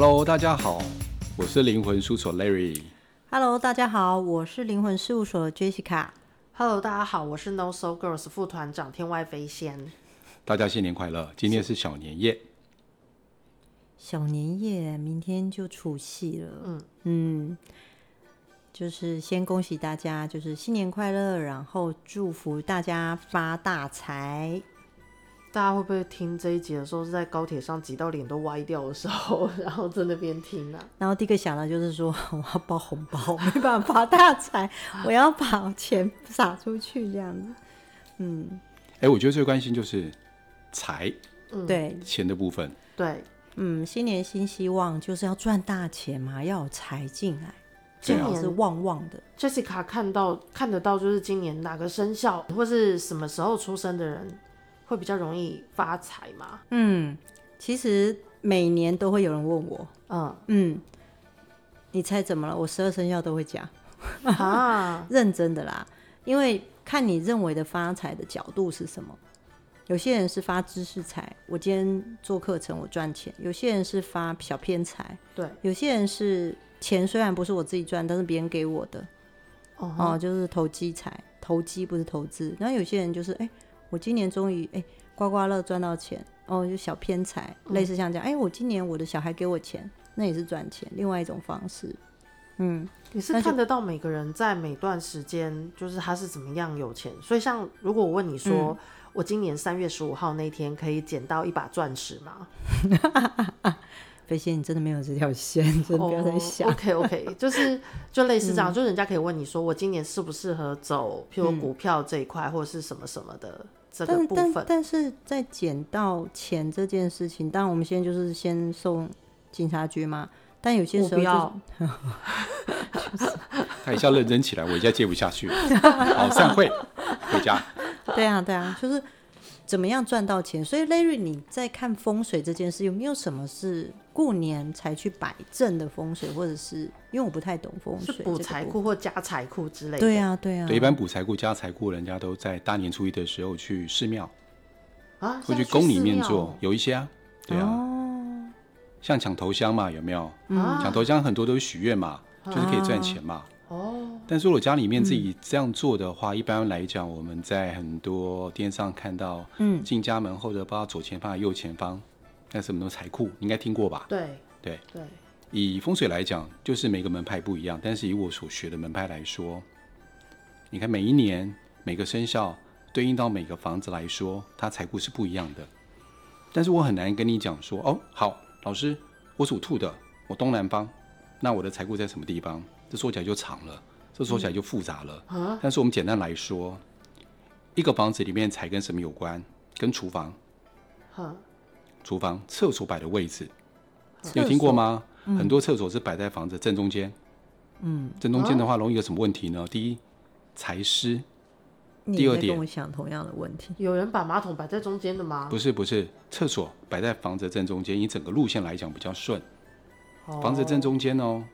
Hello，大家好，我是灵魂事务所 Larry。Hello，大家好，我是灵魂事务所 Jessica。Hello，大家好，我是 No Soul Girls 副团长天外飞仙。大家新年快乐！今天是小年夜。小年夜，明天就除夕了。嗯嗯，就是先恭喜大家，就是新年快乐，然后祝福大家发大财。大家会不会听这一集的时候是在高铁上挤到脸都歪掉的时候，然后在那边听啊？然后第一个想到就是说，我要包红包，没办法发大财，我要把钱撒出去这样子。嗯，哎、欸，我觉得最关心就是财，对、嗯、钱的部分。对，嗯，新年新希望就是要赚大钱嘛，要有财进来，今年是旺旺的。Jessica 看到看得到，就是今年哪个生肖或是什么时候出生的人，会比较容易发财吗？嗯，其实每年都会有人问我，嗯嗯，你猜怎么了？我十二生肖都会讲，啊，认真的啦，因为看你认为的发财的角度是什么。有些人是发知识财，我今天做课程我赚钱；有些人是发小偏财，对；有些人是钱虽然不是我自己赚，但是别人给我的，哦、uh -huh. 呃，就是投机财，投机不是投资。然后有些人就是哎。欸我今年终于哎刮刮乐赚到钱哦，就小偏财，类似像这样哎、嗯，我今年我的小孩给我钱，那也是赚钱，另外一种方式。嗯，你是看得到每个人在每段时间就是他是怎么样有钱，所以像如果我问你说，嗯、我今年三月十五号那天可以捡到一把钻石吗？飞仙，你真的没有这条线，真的不要再想。Oh, OK OK，就是就类似这样，嗯、就人家可以问你说，我今年适不适合走，譬如股票这一块、嗯，或者是什么什么的。这个部分，但，但是在捡到钱这件事情，当然我们现在就是先送警察局嘛。但有些时候、就是，要他一下认真起来，我一下接不下去。好，散会，回家。对啊，对啊，就是。怎么样赚到钱？所以，Larry，你在看风水这件事，有没有什么是过年才去摆正的风水，或者是因为我不太懂风水，补财库或加财库之类的？对啊，对啊。对，一般补财库、加财库，人家都在大年初一的时候去寺庙啊，会去宫里面做，有一些啊，对啊，哦、像抢头香嘛，有没有？抢、嗯、头香很多都是许愿嘛、啊，就是可以赚钱嘛。哦，但是如果家里面自己这样做的话，嗯、一般来讲，我们在很多电视上看到，嗯，进家门后的，不知道左前方、右前方，那什么都财库，你应该听过吧？对，对，对。以风水来讲，就是每个门派不一样，但是以我所学的门派来说，你看每一年每个生肖对应到每个房子来说，它财库是不一样的。但是我很难跟你讲说，哦，好，老师，我属兔的，我东南方，那我的财库在什么地方？这说起来就长了，这说起来就复杂了。嗯。但是我们简单来说，一个房子里面财跟什么有关？跟厨房。厨房、厕所摆的位置，有听过吗？嗯。很多厕所是摆在房子正中间。嗯。正中间的话，容易有什么问题呢？第一，财湿。第二点，我想同样的问题。有人把马桶摆在中间的吗？不是，不是，厕所摆在房子正中间，以整个路线来讲比较顺。房子正中间哦。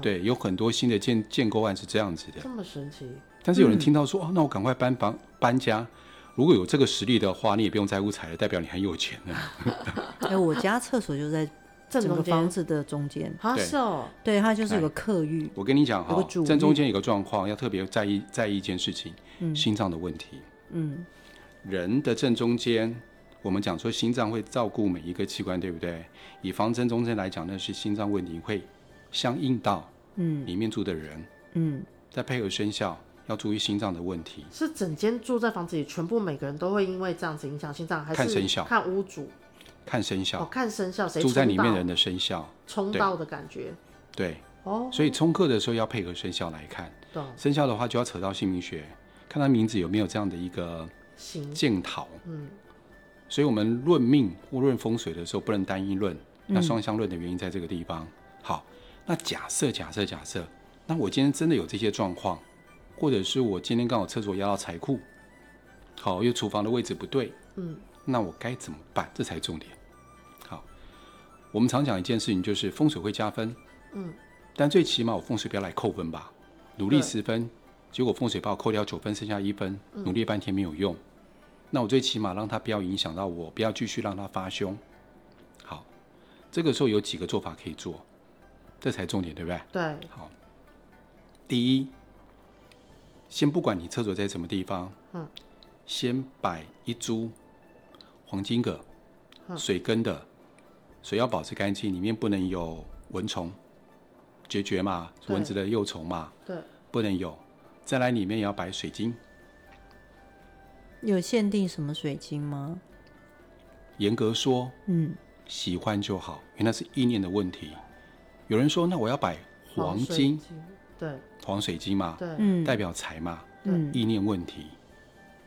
对，有很多新的建建构案是这样子的，这么神奇。但是有人听到说，嗯、哦，那我赶快搬房搬家。如果有这个实力的话，你也不用在乎财了，代表你很有钱了。哎，我家厕所就在整个房子的中间。啊，是哦，对，它就是有个客浴。我跟你讲哈，正中间有个状况，要特别在意在意一件事情，嗯、心脏的问题。嗯，人的正中间，我们讲说心脏会照顾每一个器官，对不对？以房正中间来讲，那是心脏问题会。相应到，嗯，里面住的人，嗯，再配合生肖，要注意心脏的问题。是整间住在房子里，全部每个人都会因为这样子影响心脏，还是看生肖？看屋主，看生肖，哦，看生肖，谁住在里面人的生肖，冲到的感觉，对，哦，所以冲克的时候要配合生肖来看。对，生肖的话就要扯到姓名学，看他名字有没有这样的一个镜头。嗯，所以我们论命或论风水的时候，不能单一论，那双相论的原因在这个地方。嗯、好。那假设假设假设，那我今天真的有这些状况，或者是我今天刚好厕所压到财库，好，因为厨房的位置不对，嗯，那我该怎么办？这才重点。好，我们常讲一件事情，就是风水会加分，嗯，但最起码我风水不要来扣分吧。努力十分，结果风水把我扣掉九分，剩下一分，努力半天没有用，那我最起码让它不要影响到我，不要继续让它发凶。好，这个时候有几个做法可以做，这才重点，对不对？对。好，第一，先不管你厕所在什么地方，嗯，先摆一株黄金葛，水根的，水要保持干净，里面不能有蚊虫，孑孓嘛，蚊子的幼虫嘛，对，不能有。再来，里面也要摆水晶。有限定什么水晶吗？严格说，嗯，喜欢就好，因为那是意念的问题。有人说，那我要摆黄金，对，黄水晶嘛，对，嗯，代表财嘛，嗯，意念问题。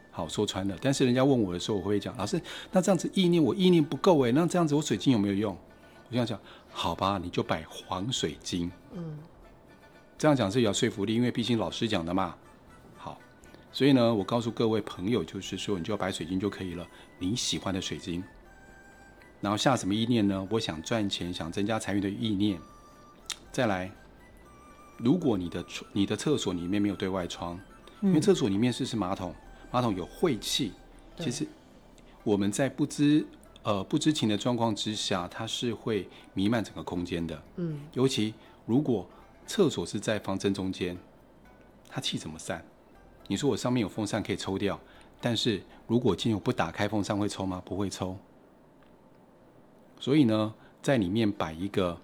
好，说穿了。但是人家问我的时候，我会讲，老师，那这样子意念我意念不够哎，那这样子我水晶有没有用？我这样讲，好吧，你就摆黄水晶。嗯，这样讲是有说服力，因为毕竟老师讲的嘛。好所以呢，我告诉各位朋友，就是说，你就要摆水晶就可以了，你喜欢的水晶。然后下什么意念呢？我想赚钱，想增加财运的意念。再来，如果你的你的厕所里面没有对外窗，因为厕所里面是是马桶，马桶有晦气，其实我们在不知呃不知情的状况之下，它是会弥漫整个空间的。嗯，尤其如果厕所是在方正中间，它气怎么散？你说我上面有风扇可以抽掉，但是如果今天我不打开风扇会抽吗？不会抽。所以呢，在里面摆一个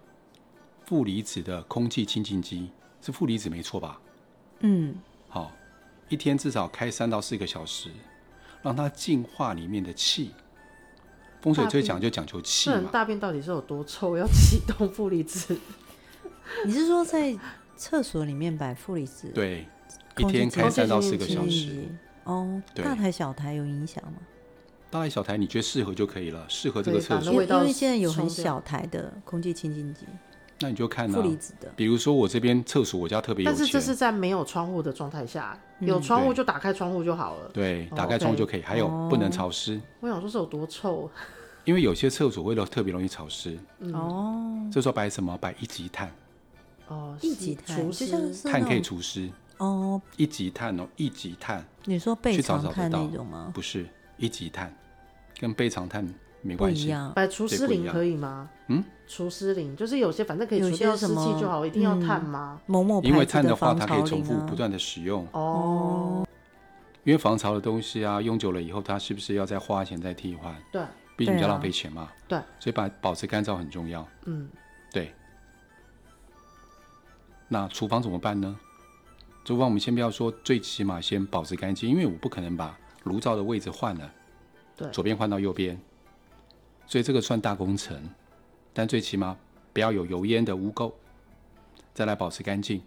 负离子的空气清净机，是负离子没错吧？嗯。好，一天至少开三到四个小时，让它净化里面的气。风水最讲就讲究气嘛。大便到底是有多臭？要启动负离子？你是说在厕所里面摆负离子？对。一天开三到四个小时哦，大台小台有影响吗？大台小台你觉得适合就可以了，适合这个厕所。因为现在有很小台的空气清净机，那你就看负离子的。比如说我这边厕所，我家特别有钱，但是这是在没有窗户的状态下，有窗户就打开窗户就好了。对，打开窗户就可以。还有不能潮湿。我想说是有多臭？因为有些厕所会特别容易潮湿。哦。这时候摆什么？摆一级碳。哦，一级炭，炭可以除湿。哦，一级碳哦，一级碳。你说备长炭那种吗？不是，一级碳跟备长炭没关系。摆除湿灵可以吗？嗯，除湿灵就是有些反正可以除掉湿气就好，一定要碳吗？某某因为碳的话，它可以重复不断的使用。哦。因为防潮的东西啊，用久了以后，它是不是要再花钱再替换？对。毕竟比较浪费钱嘛。对。所以把保持干燥很重要。嗯。对。那厨房怎么办呢？厨房我们先不要说，最起码先保持干净，因为我不可能把炉灶的位置换了，对，左边换到右边，所以这个算大工程，但最起码不要有油烟的污垢，再来保持干净，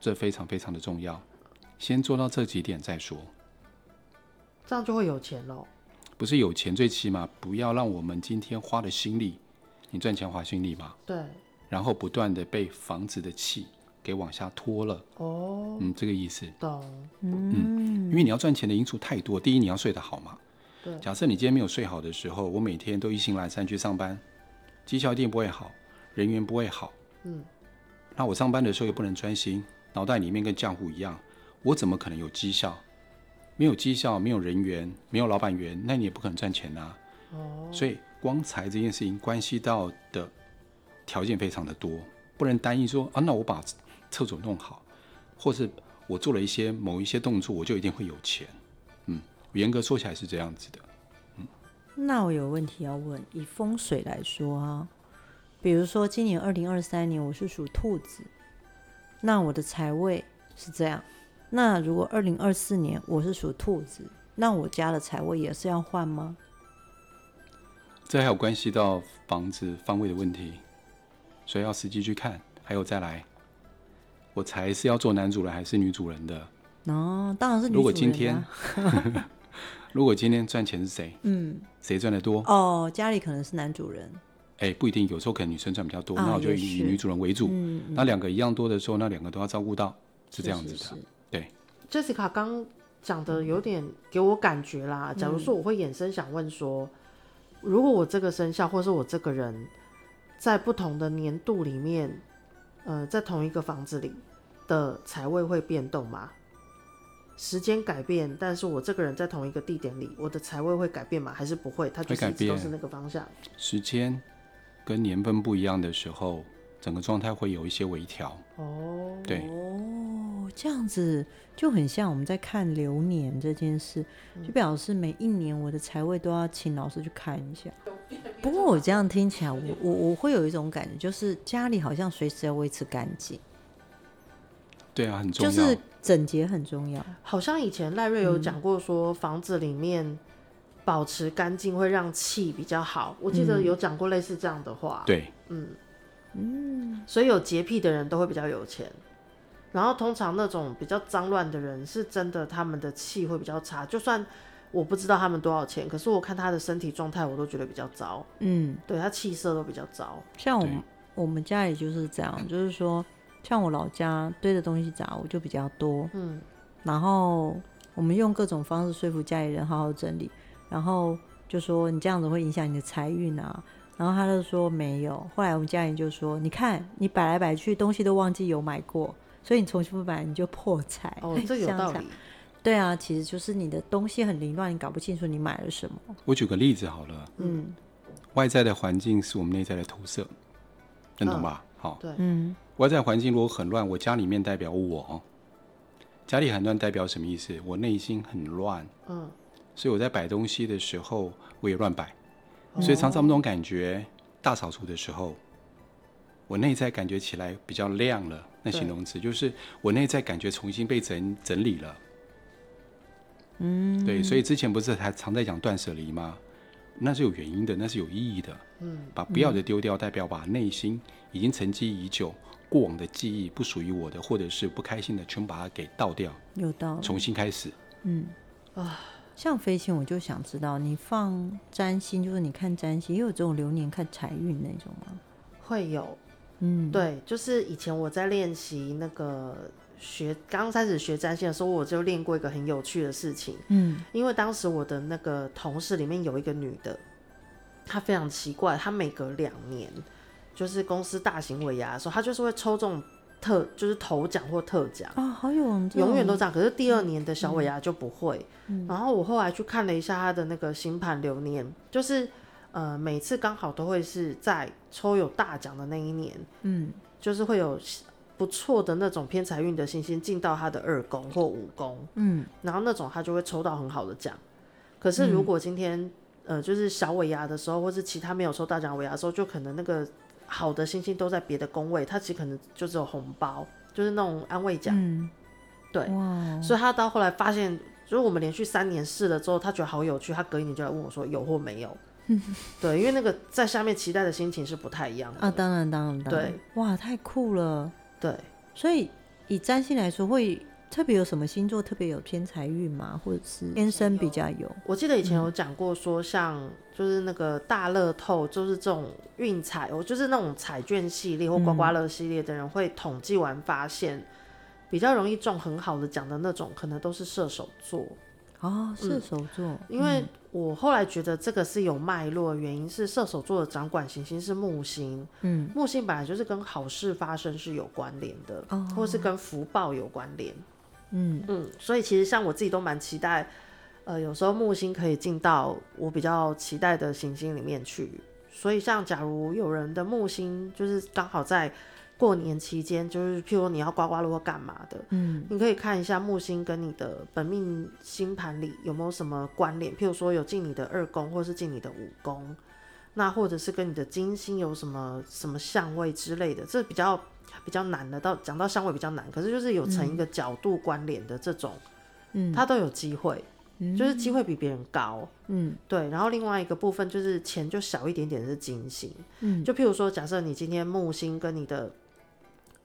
这非常非常的重要，先做到这几点再说，这样就会有钱喽？不是有钱，最起码不要让我们今天花的心力，你赚钱花心力嘛，对，然后不断的被房子的气。给往下拖了哦，嗯，这个意思。懂，嗯，因为你要赚钱的因素太多。第一，你要睡得好嘛。对。假设你今天没有睡好的时候，我每天都意兴阑珊去上班，绩效一定不会好，人缘不会好。嗯。那我上班的时候又不能专心，脑袋里面跟浆糊一样，我怎么可能有绩效？没有绩效，没有人员，没有老板员，那你也不可能赚钱呐。哦。所以光财这件事情关系到的条件非常的多，不能单一说啊，那我把。厕所弄好，或是我做了一些某一些动作，我就一定会有钱。嗯，严格说起来是这样子的。嗯，那我有问题要问，以风水来说啊，比如说今年二零二三年我是属兔子，那我的财位是这样。那如果二零二四年我是属兔子，那我家的财位也是要换吗？这还有关系到房子方位的问题，所以要实际去看，还有再来。我才是要做男主人还是女主人的？哦，当然是女主人。如果今天，如果今天赚钱是谁？嗯，谁赚的多？哦，家里可能是男主人。哎、欸，不一定，有时候可能女生赚比较多，啊、那我就以女主人为主。嗯，那两个一样多的时候，那两个都要照顾到，是这样子的。是是是对，Jessica 刚讲的有点给我感觉啦。假如说我会衍生想问说，嗯、如果我这个生肖或是我这个人在不同的年度里面。呃，在同一个房子里的财位会变动吗？时间改变，但是我这个人在同一个地点里，我的财位会改变吗？还是不会？它就是一直都是那个方向。时间跟年份不一样的时候，整个状态会有一些微调。哦，对，哦，这样子就很像我们在看流年这件事，就表示每一年我的财位都要请老师去看一下。不过我这样听起来，我我我会有一种感觉，就是家里好像随时要维持干净。对啊，很重要。就是整洁很重要。好像以前赖瑞有讲过，说房子里面保持干净会让气比较好。我记得有讲过类似这样的话。对，嗯嗯，所以有洁癖的人都会比较有钱。然后通常那种比较脏乱的人，是真的他们的气会比较差。就算我不知道他们多少钱，可是我看他的身体状态，我都觉得比较糟。嗯，对，他气色都比较糟。像我们我们家里就是这样，就是说。像我老家堆的东西杂物就比较多，嗯，然后我们用各种方式说服家里人好好整理，然后就说你这样子会影响你的财运啊，然后他就说没有，后来我们家人就说，你看你摆来摆去东西都忘记有买过，所以你重新不买你就破财。哦，这有道理。对啊，其实就是你的东西很凌乱，你搞不清楚你买了什么。我举个例子好了，嗯，外在的环境是我们内在的投射，认同吧？嗯、好，对，嗯。外在环境如果很乱，我家里面代表我，家里很乱代表什么意思？我内心很乱，嗯，所以我在摆东西的时候我也乱摆，所以常常那种感觉，大扫除的时候，我内在感觉起来比较亮了，那形容词。就是我内在感觉重新被整整理了，嗯，对，所以之前不是还常在讲断舍离吗？那是有原因的，那是有意义的，嗯，把不要的丢掉，代表把内心已经沉积已久。过往的记忆不属于我的，或者是不开心的，全把它给倒掉，有道理，重新开始。嗯啊，像飞仙，我就想知道，你放占星，就是你看占星，也有这种流年看财运那种吗？会有，嗯，对，就是以前我在练习那个学，刚开始学占星的时候，我就练过一个很有趣的事情。嗯，因为当时我的那个同事里面有一个女的，她非常奇怪，她每隔两年。就是公司大型尾牙的时候，他就是会抽中特，就是头奖或特奖啊，好有，永远都这样。可是第二年的小尾牙就不会。嗯、然后我后来去看了一下他的那个星盘流年，就是呃每次刚好都会是在抽有大奖的那一年，嗯，就是会有不错的那种偏财运的星星进到他的二宫或五宫，嗯，然后那种他就会抽到很好的奖。可是如果今天、嗯、呃就是小尾牙的时候，或是其他没有抽大奖尾牙的时候，就可能那个。好的星星都在别的宫位，他其实可能就只有红包，就是那种安慰奖。嗯，对，所以他到后来发现，就是我们连续三年试了之后，他觉得好有趣，他隔一年就来问我说有或没有。对，因为那个在下面期待的心情是不太一样的啊。当然，当然，当然。对，哇，太酷了。对，所以以占星来说会。特别有什么星座特别有偏财运吗？或者是天生比较有？我记得以前有讲过，说像就是那个大乐透，就是这种运彩，我就是那种彩券系列或刮刮乐系列的人，会统计完发现，比较容易中很好的奖的那种，可能都是射手座。哦，射手座，嗯，因为我后来觉得这个是有脉络，原因是射手座的掌管行星是木星，嗯，木星本来就是跟好事发生是有关联的，哦，或是跟福报有关联。嗯。嗯，所以其实像我自己都蛮期待，呃，有时候木星可以进到我比较期待的行星里面去。所以像假如有人的木星就是刚好在过年期间，就是譬如你要刮刮乐或干嘛的，嗯，你可以看一下木星跟你的本命星盘里有没有什么关联，譬如说有进你的二宫或是进你的五宫，那或者是跟你的金星有什么什么相位之类的，这比较。比较难的，到讲到相位比较难，可是就是有成一个角度关联的这种，嗯，它都有机会，嗯，就是机会比别人高，嗯，对。然后另外一个部分就是钱就小一点点是金星，嗯，就譬如说，假设你今天木星跟你的，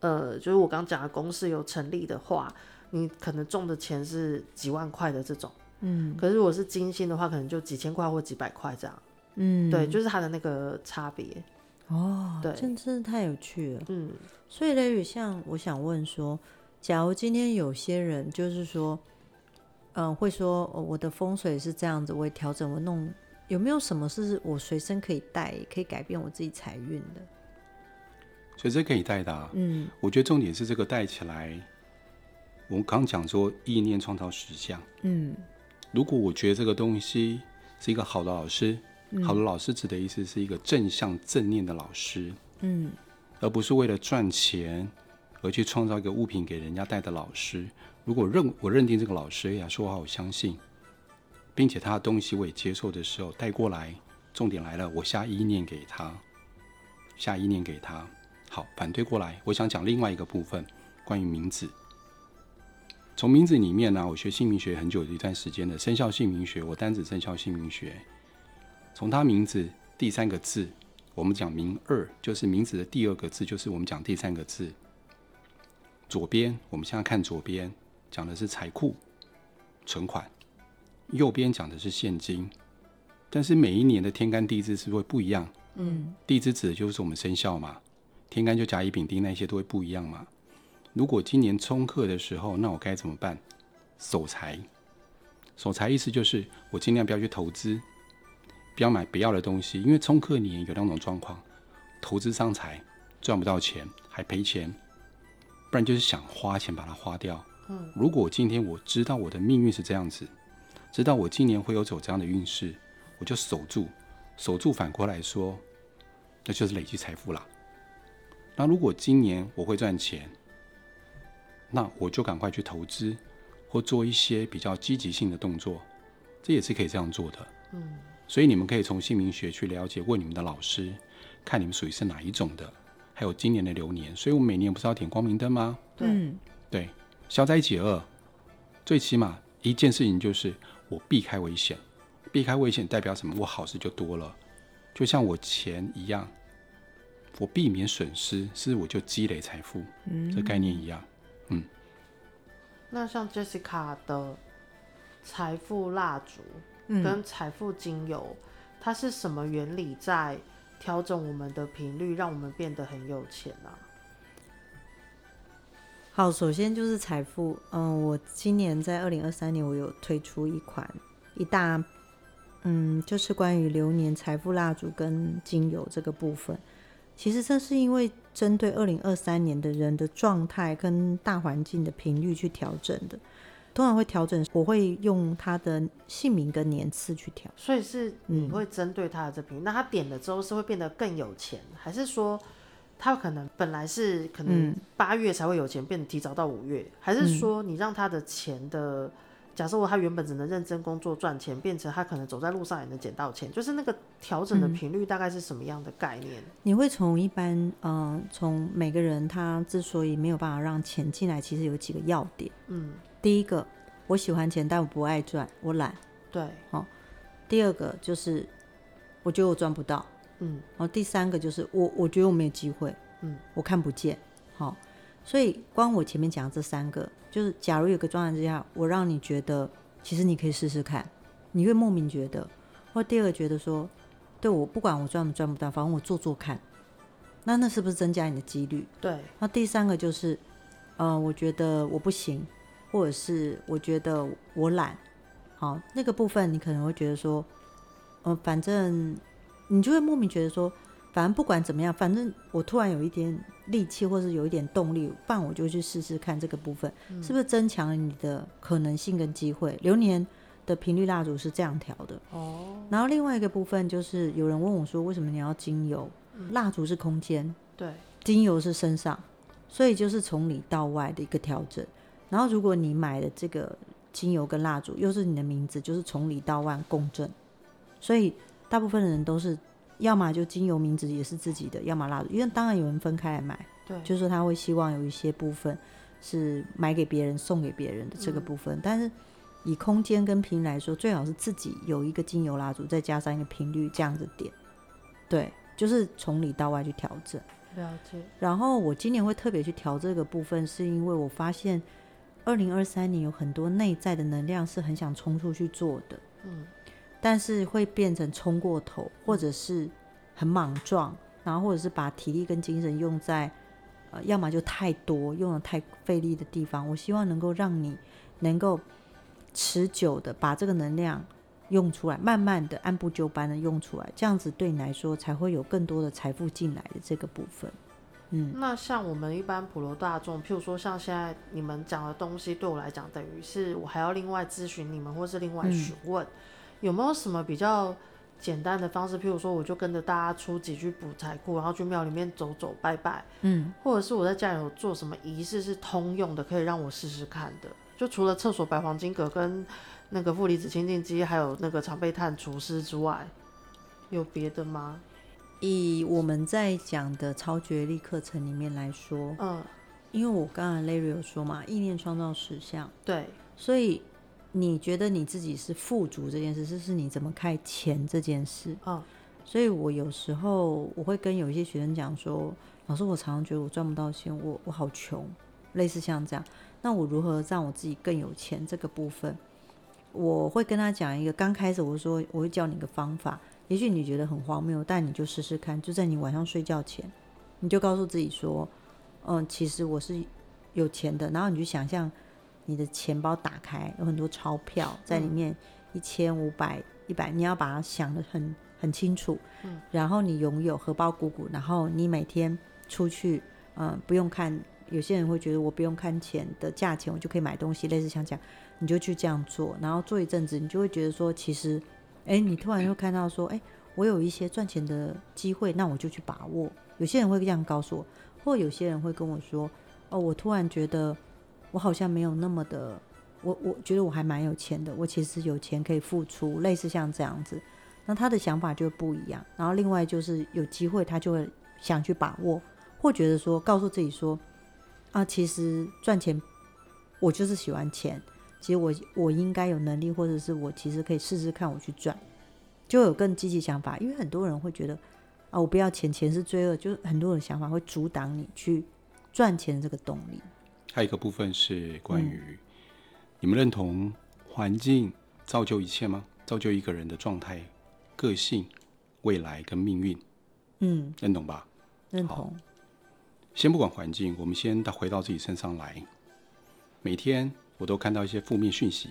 呃，就是我刚讲的公式有成立的话，你可能中的钱是几万块的这种，嗯，可是如果是金星的话，可能就几千块或几百块这样，嗯，对，就是它的那个差别。哦，对，真真的太有趣了。嗯，所以雷雨，像我想问说，假如今天有些人就是说，嗯、呃，会说、哦、我的风水是这样子，我会调整，我弄，有没有什么是我随身可以带，可以改变我自己财运的？随身可以带的、啊，嗯，我觉得重点是这个带起来。我们刚讲说意念创造实相，嗯，如果我觉得这个东西是一个好的老师，嗯、好的老师指的意思是一个正向正念的老师，嗯，而不是为了赚钱而去创造一个物品给人家带的老师。如果认我认定这个老师，哎呀，说话我相信，并且他的东西我也接受的时候，带过来，重点来了，我下意念给他，下意念给他。好，反对过来，我想讲另外一个部分，关于名字。从名字里面呢，我学姓名学很久的一段时间的生肖姓名学，我单指生肖姓名学。从他名字第三个字，我们讲名二，就是名字的第二个字，就是我们讲第三个字。左边，我们现在看左边，讲的是财库、存款；右边讲的是现金。但是每一年的天干地支是不是会不一样？嗯，地支指的就是我们生肖嘛，天干就甲乙丙丁那些都会不一样嘛。如果今年冲克的时候，那我该怎么办？守财，守财意思就是我尽量不要去投资。不要买不要的东西，因为冲克年有两种状况：投资伤财，赚不到钱还赔钱；不然就是想花钱把它花掉。嗯，如果今天我知道我的命运是这样子，知道我今年会有走这样的运势，我就守住，守住。反过来说，那就是累积财富啦。那如果今年我会赚钱，那我就赶快去投资或做一些比较积极性的动作，这也是可以这样做的。嗯。所以你们可以从姓名学去了解，问你们的老师，看你们属于是哪一种的，还有今年的流年。所以我们每年不是要点光明灯吗？对，对，消灾解厄，最起码一件事情就是我避开危险，避开危险代表什么？我好事就多了，就像我钱一样，我避免损失，是我就积累财富，嗯，这概念一样，嗯。那像 Jessica 的财富蜡烛。跟财富精油，它是什么原理在调整我们的频率，让我们变得很有钱啊？好，首先就是财富。嗯，我今年在二零二三年，我有推出一款一大，嗯，就是关于流年财富蜡烛跟精油这个部分。其实这是因为针对二零二三年的人的状态跟大环境的频率去调整的。通常会调整，我会用他的姓名跟年次去调，所以是你会针对他的这瓶、嗯，那他点了之后是会变得更有钱，还是说他可能本来是可能八月才会有钱，变得提早到五月，还是说你让他的钱的，假设我他原本只能认真工作赚钱，变成他可能走在路上也能捡到钱，就是那个调整的频率大概是什么样的概念？你会从一般，嗯、呃，从每个人他之所以没有办法让钱进来，其实有几个要点，嗯。第一个，我喜欢钱，但我不爱赚，我懒。对，好、哦。第二个就是，我觉得我赚不到。嗯。然后第三个就是，我我觉得我没有机会。嗯。我看不见。好、哦，所以光我前面讲的这三个，就是假如有个状态之下，我让你觉得，其实你可以试试看，你会莫名觉得，或第二个觉得说，对我不管我赚不赚不到，反正我做做看，那那是不是增加你的几率？对。那第三个就是，嗯、呃，我觉得我不行。或者是我觉得我懒，好，那个部分你可能会觉得说，呃，反正你就会莫名觉得说，反正不管怎么样，反正我突然有一点力气，或是有一点动力，不然我就去试试看这个部分，嗯，是不是增强了你的可能性跟机会。流年的频率蜡烛是这样调的哦。然后另外一个部分就是有人问我说，为什么你要精油？蜡烛是空间，对，精油是身上，所以就是从里到外的一个调整。然后，如果你买的这个精油跟蜡烛又是你的名字，就是从里到外共振。所以大部分的人都是，要么就精油名字也是自己的，要么蜡烛。因为当然有人分开来买，对，就是说他会希望有一些部分是买给别人、送给别人的这个部分。嗯、但是以空间跟频来说，最好是自己有一个精油蜡烛，再加上一个频率这样子点。对，就是从里到外去调整。了解。然后我今年会特别去调这个部分，是因为我发现。二零二三年有很多内在的能量是很想冲出去做的，嗯，但是会变成冲过头，或者是很莽撞，然后或者是把体力跟精神用在，呃，要么就太多，用的太费力的地方。我希望能够让你能够持久的把这个能量用出来，慢慢的按部就班的用出来，这样子对你来说才会有更多的财富进来的这个部分。嗯，那像我们一般普罗大众，譬如说像现在你们讲的东西，对我来讲，等于是我还要另外咨询你们，或是另外询问，嗯，有没有什么比较简单的方式，譬如说，我就跟着大家出几句补财库，然后去庙里面走走拜拜，嗯，或者是我在家里有做什么仪式是通用的，可以让我试试看的。就除了厕所摆黄金阁跟那个负离子清净机，还有那个常备炭除湿之外，有别的吗？以我们在讲的超觉力课程里面来说，嗯，因为我刚才 Larry 有说嘛，意念创造实相，对，所以。你觉得你自己是富足这件事，是是你怎么看钱这件事？哦，所以我有时候我会跟有一些学生讲说，老师，我常常觉得我赚不到钱，我我好穷，类似像这样，那我如何让我自己更有钱？这个部分，我会跟他讲一个，刚开始我说我会教你一个方法，也许你觉得很荒谬，但你就试试看，就在你晚上睡觉前，你就告诉自己说，嗯，其实我是有钱的，然后你就想象。你的钱包打开，有很多钞票在里面，一千、五百、一百，你要把它想得很很清楚。嗯，然后你拥有荷包鼓鼓，然后你每天出去，嗯，不用看。有些人会觉得我不用看钱的价钱，我就可以买东西，类似像这样，你就去这样做，然后做一阵子，你就会觉得说，其实，哎，你突然又看到说，哎，我有一些赚钱的机会，那我就去把握。有些人会这样告诉我，或有些人会跟我说，哦，我突然觉得。我好像没有那么的，我我觉得我还蛮有钱的，我其实有钱可以付出，类似像这样子，那他的想法就不一样。然后另外就是有机会，他就会想去把握，或觉得说告诉自己说，啊，其实赚钱，我就是喜欢钱，其实我我应该有能力，或者是我其实可以试试看我去赚，就有更积极想法。因为很多人会觉得，啊，我不要钱，钱是罪恶，就是很多人想法会阻挡你去赚钱的这个动力。还有一个部分是关于、嗯、你们认同环境造就一切吗？造就一个人的状态、个性、未来跟命运。嗯，认同吧？认同。先不管环境，我们先到回到自己身上来。每天我都看到一些负面讯息。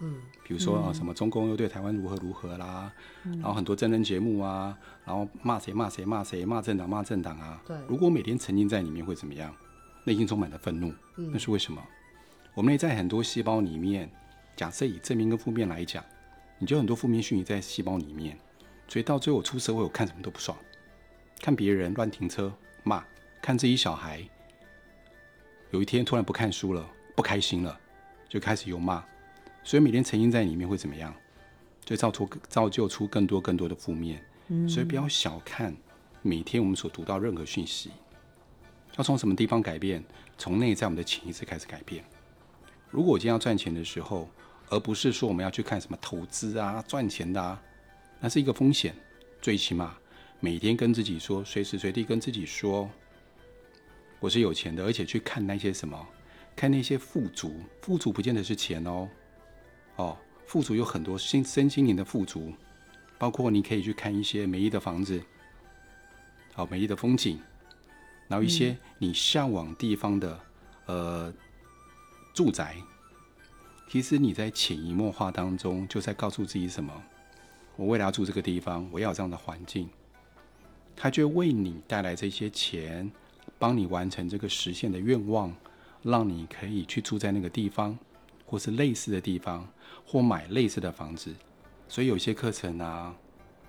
嗯，比如说啊，什么中共又对台湾如何如何啦，嗯、然后很多真人节目啊，然后骂谁骂谁骂谁骂政党骂政党啊。对。如果每天沉浸在里面会怎么样？内心充满了愤怒，那是为什么？嗯、我们内在很多细胞里面，假设以正面跟负面来讲，你就很多负面讯息在细胞里面，所以到最后我出社会，我看什么都不爽，看别人乱停车骂，看自己小孩，有一天突然不看书了，不开心了，就开始有骂，所以每天沉浸在里面会怎么样？就造出造就出更多更多的负面，嗯、所以不要小看每天我们所读到任何讯息。要从什么地方改变？从内在我们的潜意识开始改变。如果我今天要赚钱的时候，而不是说我们要去看什么投资啊、赚钱的啊，那是一个风险。最起码每天跟自己说，随时随地跟自己说，我是有钱的，而且去看那些什么，看那些富足。富足不见得是钱哦，哦，富足有很多心身心灵的富足，包括你可以去看一些美丽的房子，好美丽的风景。然后一些你向往地方的，呃，住宅，其实你在潜移默化当中就在告诉自己什么？我未来要住这个地方，我要有这样的环境，它就为你带来这些钱，帮你完成这个实现的愿望，让你可以去住在那个地方，或是类似的地方，或买类似的房子。所以有些课程啊，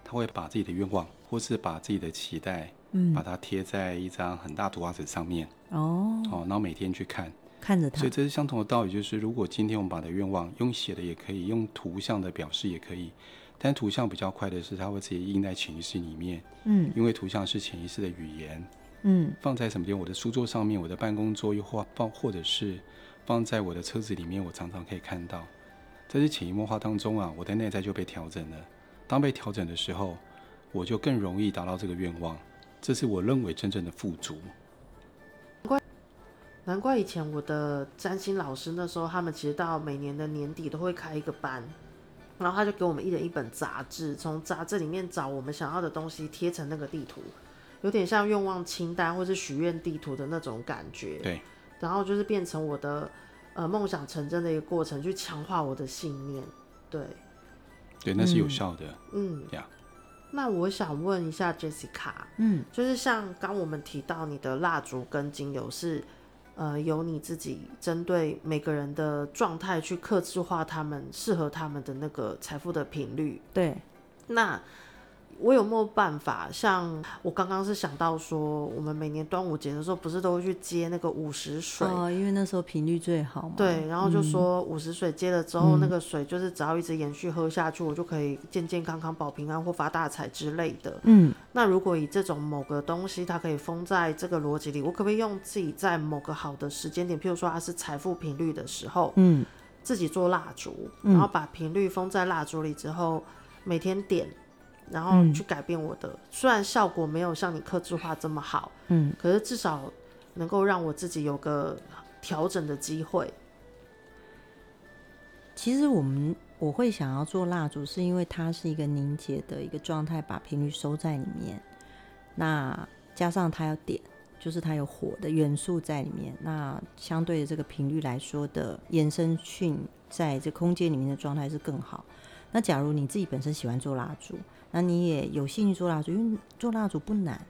他会把自己的愿望，或是把自己的期待。嗯，把它贴在一张很大图画纸上面哦，哦，然后每天去看，看着它。所以这是相同的道理，就是如果今天我们把的愿望用写的也可以，用图像的表示也可以，但图像比较快的是它会直接印在潜意识里面。嗯，因为图像是潜意识的语言。嗯，放在什么地方？我的书桌上面，我的办公桌又或放，或者是放在我的车子里面，我常常可以看到。在这潜移默化当中啊，我的内在就被调整了。当被调整的时候，我就更容易达到这个愿望。这是我认为真正的富足。难怪，难怪以前我的占星老师那时候，他们其实到每年的年底都会开一个班，然后他就给我们一人一本杂志，从杂志里面找我们想要的东西贴成那个地图，有点像愿望清单或是许愿地图的那种感觉。对，然后就是变成我的呃梦想成真的一个过程，去强化我的信念。对，对，那是有效的。嗯.那我想问一下 Jessica，嗯，就是像刚我们提到你的蜡烛跟精油是，呃，由你自己针对每个人的状态去克制化他们适合他们的那个财富的频率。对。那我有没有办法？像我刚刚是想到说，我们每年端午节的时候，不是都会去接那个午时水？哦，因为那时候频率最好嘛。对，然后就说午时水接了之后，嗯、那个水就是只要一直延续喝下去，我就可以健健康康、保平安或发大财之类的。嗯，那如果以这种某个东西，它可以封在这个逻辑里，我可不可以用自己在某个好的时间点，譬如说它是财富频率的时候，嗯，自己做蜡烛，然后把频率封在蜡烛里之后，每天点。然后去改变我的，嗯、虽然效果没有像你克制化这么好，嗯，可是至少能够让我自己有个调整的机会。其实我们我会想要做蜡烛，是因为它是一个凝结的一个状态，把频率收在里面。那加上它要点，就是它有火的元素在里面。那相对的这个频率来说的延伸讯，在这空间里面的状态是更好。那假如你自己本身喜欢做蜡烛，那你也有兴趣做蜡烛，因为做蜡烛不难，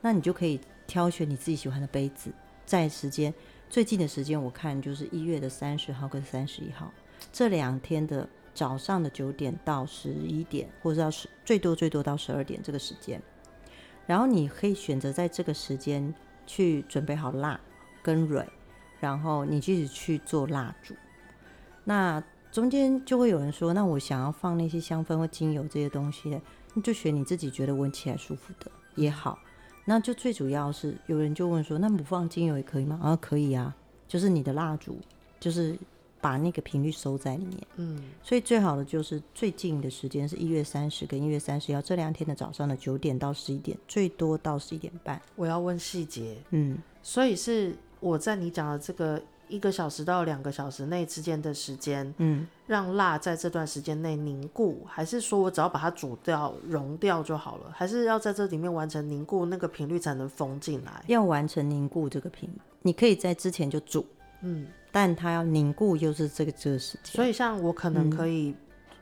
那你就可以挑选你自己喜欢的杯子，在时间最近的时间，我看就是一月的三十号跟三十一号这两天的早上的九点到十一点，或者到十最多最多到十二点这个时间，然后你可以选择在这个时间去准备好蜡跟蕊，然后你继续去做蜡烛，那。中间就会有人说，那我想要放那些香氛或精油这些东西的，你就选你自己觉得闻起来舒服的也好。那就最主要是有人就问说，那不放精油也可以吗？啊，可以啊，就是你的蜡烛，就是把那个频率收在里面。嗯，所以最好的就是最近的时间是一月三十跟一月三十一这两天的早上的九点到十一点，最多到十一点半。我要问细节，嗯，所以是我在你讲的这个。一个小时到两个小时内之间的时间，嗯，让蜡在这段时间内凝固，还是说我只要把它煮掉、溶掉就好了？还是要在这里面完成凝固，那个频率才能封进来？要完成凝固这个频率，你可以在之前就煮，嗯，但它要凝固又是这个这个时间。所以像我可能可以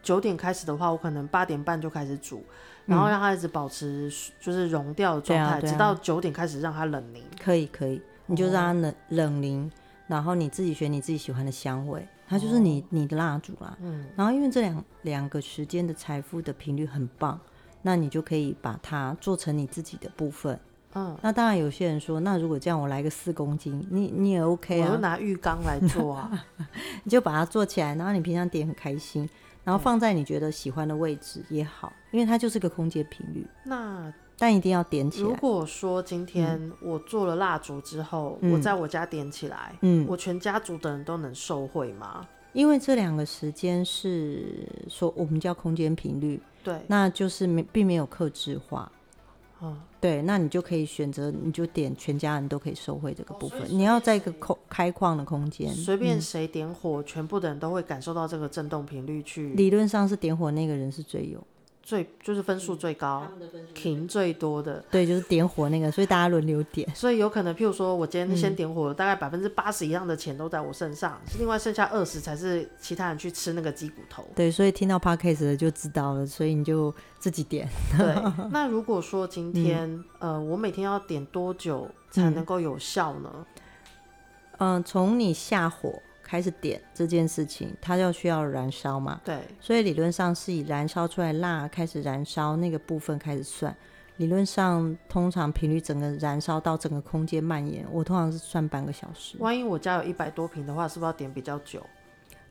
九点开始的话，嗯、我可能八点半就开始煮，然后让它一直保持就是溶掉的状态，啊啊、直到九点开始让它冷凝。可以可以，你就让它冷、哦、冷凝。然后你自己选你自己喜欢的香味，它就是你、哦、你的蜡烛啦。嗯。然后因为这两两个时间的财富的频率很棒，那你就可以把它做成你自己的部分。嗯。那当然有些人说，那如果这样我来个四公斤，你你也 OK 啊。我就拿浴缸来做啊，你就把它做起来，然后你平常点很开心，然后放在你觉得喜欢的位置也好，因为它就是个空间频率。那。但一定要点起来。如果说今天我做了蜡烛之后，嗯、我在我家点起来，嗯，我全家族的人都能受惠吗？因为这两个时间是说我们叫空间频率，对，那就是没并没有克制化，嗯，对，那你就可以选择，你就点全家人都可以受惠这个部分。哦、你要在一个空开旷的空间，随便谁点火，嗯、全部的人都会感受到这个震动频率去。理论上是点火那个人是最有。最就是分数最高，停最多的，对，就是点火那个，所以大家轮流点。所以有可能，譬如说我今天先点火，大概百分之八十以上的钱都在我身上，另外剩下二十才是其他人去吃那个鸡骨头。对，所以听到 podcast 的就知道了，所以你就自己点。对，那如果说今天，嗯、呃，我每天要点多久才能够有效呢？嗯，从、呃、你下火。开始点这件事情，它要需要燃烧嘛？对，所以理论上是以燃烧出来蜡开始燃烧那个部分开始算。理论上，通常频率整个燃烧到整个空间蔓延，我通常是算半个小时。万一我家有一百多瓶的话，是不是要点比较久？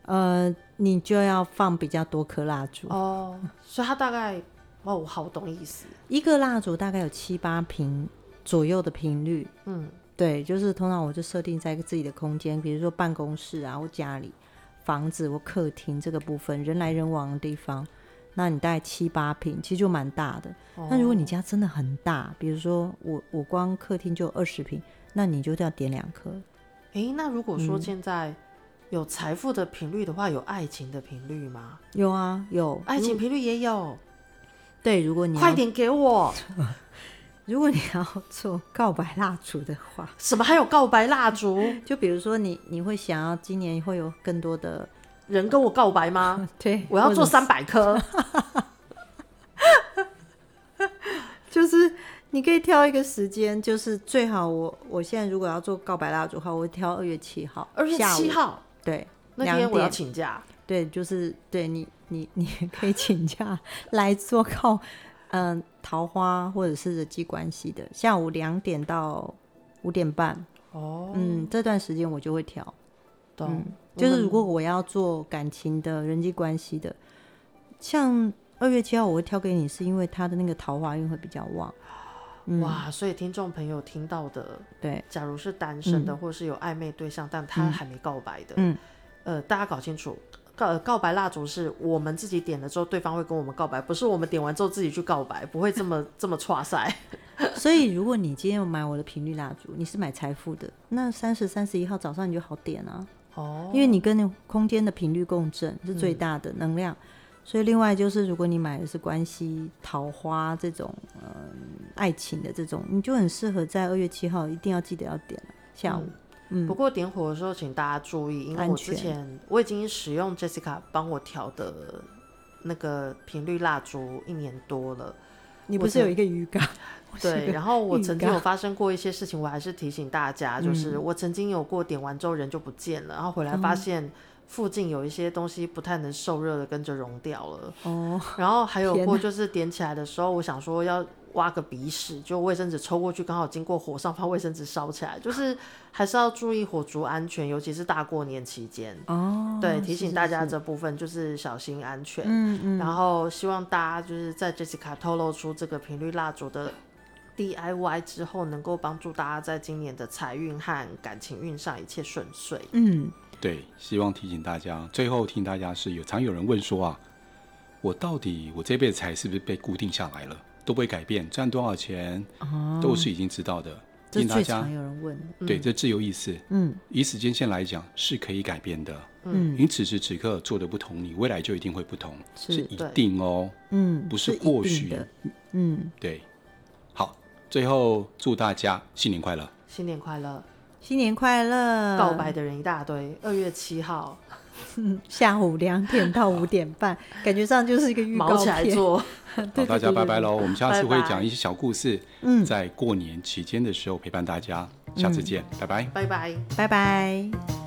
呃，你就要放比较多颗蜡烛哦。所以它大概哦，我好懂意思。一个蜡烛大概有七八瓶左右的频率，嗯。对，就是通常我就设定在一个自己的空间，比如说办公室啊，或家里、房子或客厅这个部分，人来人往的地方，那你大概七八平，其实就蛮大的。哦、那如果你家真的很大，比如说我我光客厅就二十平，那你就要点两颗。诶，那如果说现在有财富的频率的话，嗯、有爱情的频率吗？有啊，有爱情频率也有。对，如果你快点给我。如果你要做告白蜡烛的话，什么还有告白蜡烛？就比如说你，你会想要今年会有更多的人跟我告白吗？对，我要做三百颗。就是你可以挑一个时间，就是最好我我现在如果要做告白蜡烛的话，我会挑二月七号，二月七号，对，那天我要请假。对，就是对你你你可以请假来做告。嗯、呃，桃花或者是人际关系的，下午两点到五点半。哦，嗯，这段时间我就会调。懂、嗯，就是如果我要做感情的人际关系的，像二月七号我会挑给你，是因为他的那个桃花运会比较旺。嗯、哇，所以听众朋友听到的，对，假如是单身的，嗯、或是有暧昧对象，但他还没告白的，嗯，呃，大家搞清楚，告告白蜡烛是我们自己点了之后，对方会跟我们告白，不是我们点完之后自己去告白，不会这么这么差赛。所以如果你今天有买我的频率蜡烛，你是买财富的，那三十、三十一号早上你就好点啊，哦，因为你跟那空间的频率共振是最大的能量。嗯所以，另外就是，如果你买的是关系、桃花这种，嗯，爱情的这种，你就很适合在二月七号一定要记得要点下午。嗯，嗯，不过点火的时候，请大家注意，因为我之前我已经使用 Jessica 帮我调的那个频率蜡烛一年多了。你不是有一个鱼缸？对，然后我曾经有发生过一些事情，我还是提醒大家，就是我曾经有过点完之后人就不见了，然后回来发现。附近有一些东西不太能受热的，跟着融掉了。哦，然后还有过就是点起来的时候，我想说要挖个鼻屎，就卫生纸抽过去，刚好经过火上，怕卫生纸烧起来。就是还是要注意火烛安全，尤其是大过年期间。哦，对，提醒大家这部分就是小心安全。嗯嗯。然后希望大家就是在 Jessica 透露出这个频率蜡烛的 DIY 之后，能够帮助大家在今年的财运和感情运上一切顺遂。嗯。对，希望提醒大家。最后提醒大家是有常有人问说啊，我到底我这辈子财是不是被固定下来了，都不会改变，赚多少钱、哦、都是已经知道的。提醒大家，常有人问，嗯、对，这自由意识，嗯，以时间线来讲是可以改变的，嗯，你此时此刻做的不同，你未来就一定会不同，是，是一定哦，嗯，不是或许。的，嗯，对。好，最后祝大家新年快乐，新年快乐。新年快乐！告白的人一大堆。二月七号 下午两点到五点半，感觉上就是一个预告片。毛起来做。好，大家拜拜喽！我们下次会讲一些小故事，嗯，在过年期间的时候陪伴大家。下次见，拜拜，拜拜，拜拜。